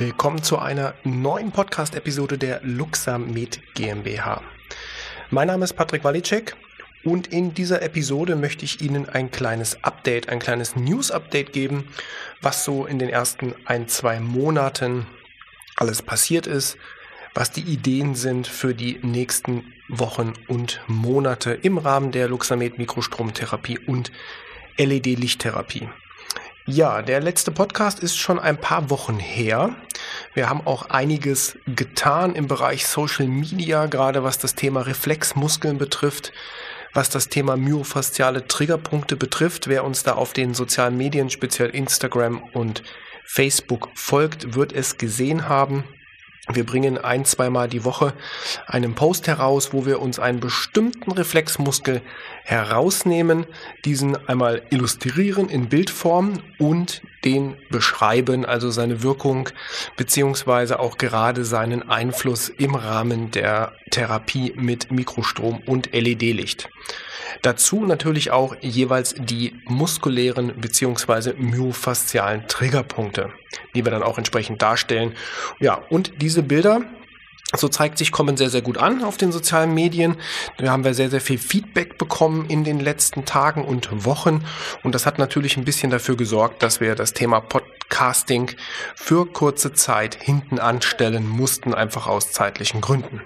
Willkommen zu einer neuen Podcast-Episode der Luxamed GmbH. Mein Name ist Patrick Walicek und in dieser Episode möchte ich Ihnen ein kleines Update, ein kleines News-Update geben, was so in den ersten ein, zwei Monaten alles passiert ist, was die Ideen sind für die nächsten Wochen und Monate im Rahmen der Luxamed Mikrostromtherapie und LED-Lichttherapie. Ja, der letzte Podcast ist schon ein paar Wochen her. Wir haben auch einiges getan im Bereich Social Media, gerade was das Thema Reflexmuskeln betrifft, was das Thema myofasziale Triggerpunkte betrifft. Wer uns da auf den sozialen Medien, speziell Instagram und Facebook folgt, wird es gesehen haben. Wir bringen ein, zweimal die Woche einen Post heraus, wo wir uns einen bestimmten Reflexmuskel herausnehmen, diesen einmal illustrieren in Bildform und den beschreiben, also seine Wirkung beziehungsweise auch gerade seinen Einfluss im Rahmen der Therapie mit Mikrostrom und LED-Licht. Dazu natürlich auch jeweils die muskulären beziehungsweise myofaszialen Triggerpunkte, die wir dann auch entsprechend darstellen. Ja, und diese Bilder so zeigt sich, kommen sehr, sehr gut an auf den sozialen Medien. Da haben wir sehr, sehr viel Feedback bekommen in den letzten Tagen und Wochen. Und das hat natürlich ein bisschen dafür gesorgt, dass wir das Thema Podcasting für kurze Zeit hinten anstellen mussten, einfach aus zeitlichen Gründen.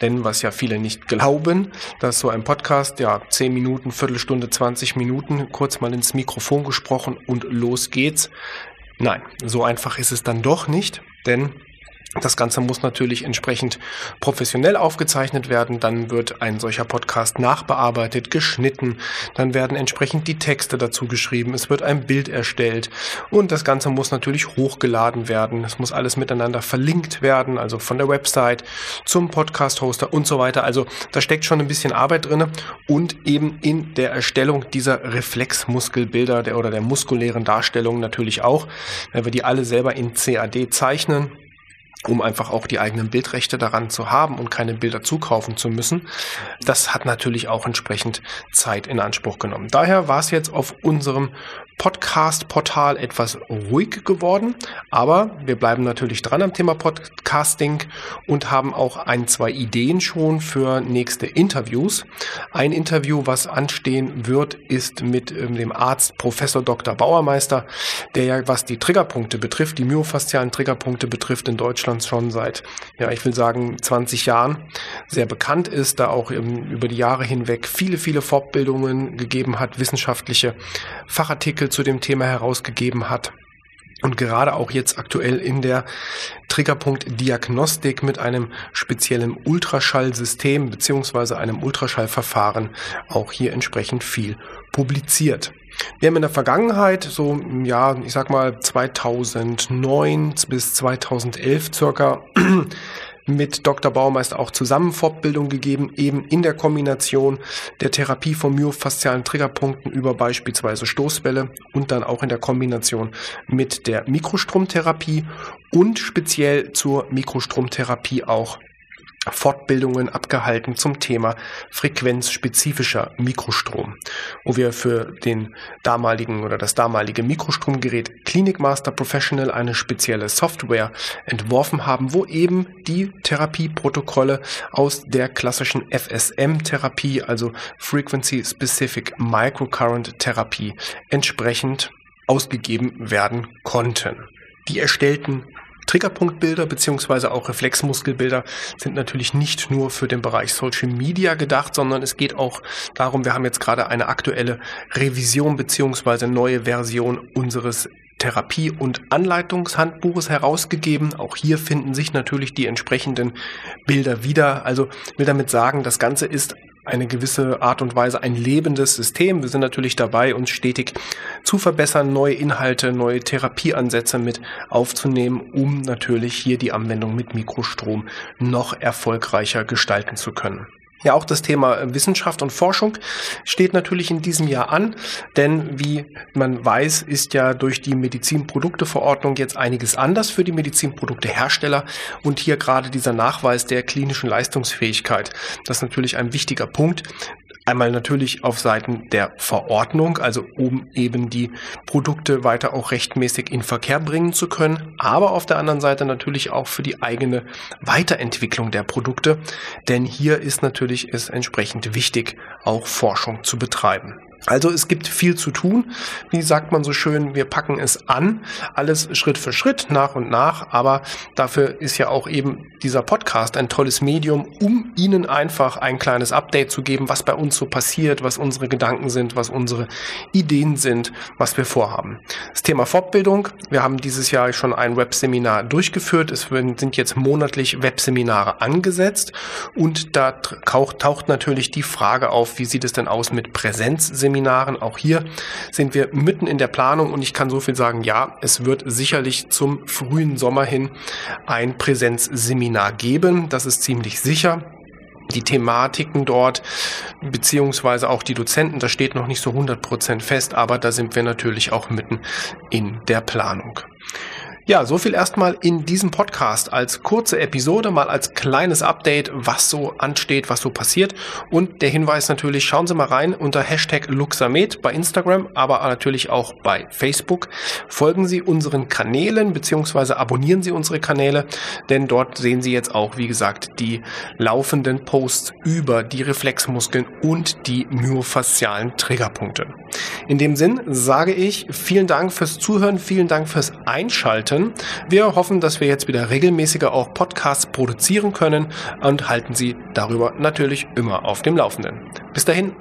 Denn was ja viele nicht glauben, dass so ein Podcast, ja, 10 Minuten, Viertelstunde, 20 Minuten, kurz mal ins Mikrofon gesprochen und los geht's. Nein, so einfach ist es dann doch nicht, denn das Ganze muss natürlich entsprechend professionell aufgezeichnet werden. Dann wird ein solcher Podcast nachbearbeitet, geschnitten. Dann werden entsprechend die Texte dazu geschrieben. Es wird ein Bild erstellt. Und das Ganze muss natürlich hochgeladen werden. Es muss alles miteinander verlinkt werden. Also von der Website zum Podcast-Hoster und so weiter. Also da steckt schon ein bisschen Arbeit drin. Und eben in der Erstellung dieser Reflexmuskelbilder der, oder der muskulären Darstellung natürlich auch. Wenn wir die alle selber in CAD zeichnen um einfach auch die eigenen Bildrechte daran zu haben und keine Bilder zukaufen zu müssen. Das hat natürlich auch entsprechend Zeit in Anspruch genommen. Daher war es jetzt auf unserem Podcast-Portal etwas ruhig geworden, aber wir bleiben natürlich dran am Thema Podcasting und haben auch ein, zwei Ideen schon für nächste Interviews. Ein Interview, was anstehen wird, ist mit ähm, dem Arzt Professor Dr. Bauermeister, der ja, was die Triggerpunkte betrifft, die myofaszialen Triggerpunkte betrifft in Deutschland schon seit, ja, ich will sagen, 20 Jahren sehr bekannt ist, da auch über die Jahre hinweg viele, viele Fortbildungen gegeben hat, wissenschaftliche Fachartikel Artikel zu dem Thema herausgegeben hat. Und gerade auch jetzt aktuell in der Triggerpunkt-Diagnostik mit einem speziellen Ultraschallsystem beziehungsweise einem Ultraschallverfahren auch hier entsprechend viel publiziert. Wir haben in der Vergangenheit, so ja, ich sag mal 2009 bis 2011 circa, mit Dr. Baumeister auch zusammen Fortbildung gegeben, eben in der Kombination der Therapie von myofaszialen Triggerpunkten über beispielsweise Stoßwelle und dann auch in der Kombination mit der Mikrostromtherapie und speziell zur Mikrostromtherapie auch Fortbildungen abgehalten zum Thema frequenzspezifischer Mikrostrom, wo wir für den damaligen oder das damalige Mikrostromgerät Clinic Master Professional eine spezielle Software entworfen haben, wo eben die Therapieprotokolle aus der klassischen FSM-Therapie, also Frequency Specific Microcurrent Therapie, entsprechend ausgegeben werden konnten. Die erstellten Triggerpunktbilder beziehungsweise auch Reflexmuskelbilder sind natürlich nicht nur für den Bereich Social Media gedacht, sondern es geht auch darum, wir haben jetzt gerade eine aktuelle Revision beziehungsweise neue Version unseres Therapie- und Anleitungshandbuches herausgegeben. Auch hier finden sich natürlich die entsprechenden Bilder wieder. Also will damit sagen, das Ganze ist eine gewisse Art und Weise ein lebendes System. Wir sind natürlich dabei, uns stetig zu verbessern, neue Inhalte, neue Therapieansätze mit aufzunehmen, um natürlich hier die Anwendung mit Mikrostrom noch erfolgreicher gestalten zu können. Ja, auch das Thema äh, Wissenschaft und Forschung steht natürlich in diesem Jahr an, denn wie man weiß, ist ja durch die Medizinprodukteverordnung jetzt einiges anders für die Medizinproduktehersteller und hier gerade dieser Nachweis der klinischen Leistungsfähigkeit, das ist natürlich ein wichtiger Punkt Einmal natürlich auf Seiten der Verordnung, also um eben die Produkte weiter auch rechtmäßig in Verkehr bringen zu können, aber auf der anderen Seite natürlich auch für die eigene Weiterentwicklung der Produkte, denn hier ist natürlich es entsprechend wichtig, auch Forschung zu betreiben. Also es gibt viel zu tun. Wie sagt man so schön, wir packen es an. Alles Schritt für Schritt, nach und nach. Aber dafür ist ja auch eben dieser Podcast ein tolles Medium, um Ihnen einfach ein kleines Update zu geben, was bei uns so passiert, was unsere Gedanken sind, was unsere Ideen sind, was wir vorhaben. Das Thema Fortbildung. Wir haben dieses Jahr schon ein Webseminar durchgeführt. Es sind jetzt monatlich Webseminare angesetzt. Und da taucht natürlich die Frage auf, wie sieht es denn aus mit Präsenzseminaren? Seminaren. Auch hier sind wir mitten in der Planung und ich kann so viel sagen, ja, es wird sicherlich zum frühen Sommer hin ein Präsenzseminar geben. Das ist ziemlich sicher die Thematiken dort, beziehungsweise auch die Dozenten, das steht noch nicht so 100% fest, aber da sind wir natürlich auch mitten in der Planung. Ja, so viel erstmal in diesem Podcast als kurze Episode, mal als kleines Update, was so ansteht, was so passiert. Und der Hinweis natürlich, schauen Sie mal rein unter Hashtag Luxamed bei Instagram, aber natürlich auch bei Facebook. Folgen Sie unseren Kanälen beziehungsweise abonnieren Sie unsere Kanäle, denn dort sehen Sie jetzt auch, wie gesagt, die laufenden Posts über die Reflexmuskeln und die myofaszialen Triggerpunkte. In dem Sinn sage ich vielen Dank fürs Zuhören, vielen Dank fürs Einschalten Monaten. Wir hoffen, dass wir jetzt wieder regelmäßiger auch Podcasts produzieren können und halten Sie darüber natürlich immer auf dem Laufenden. Bis dahin.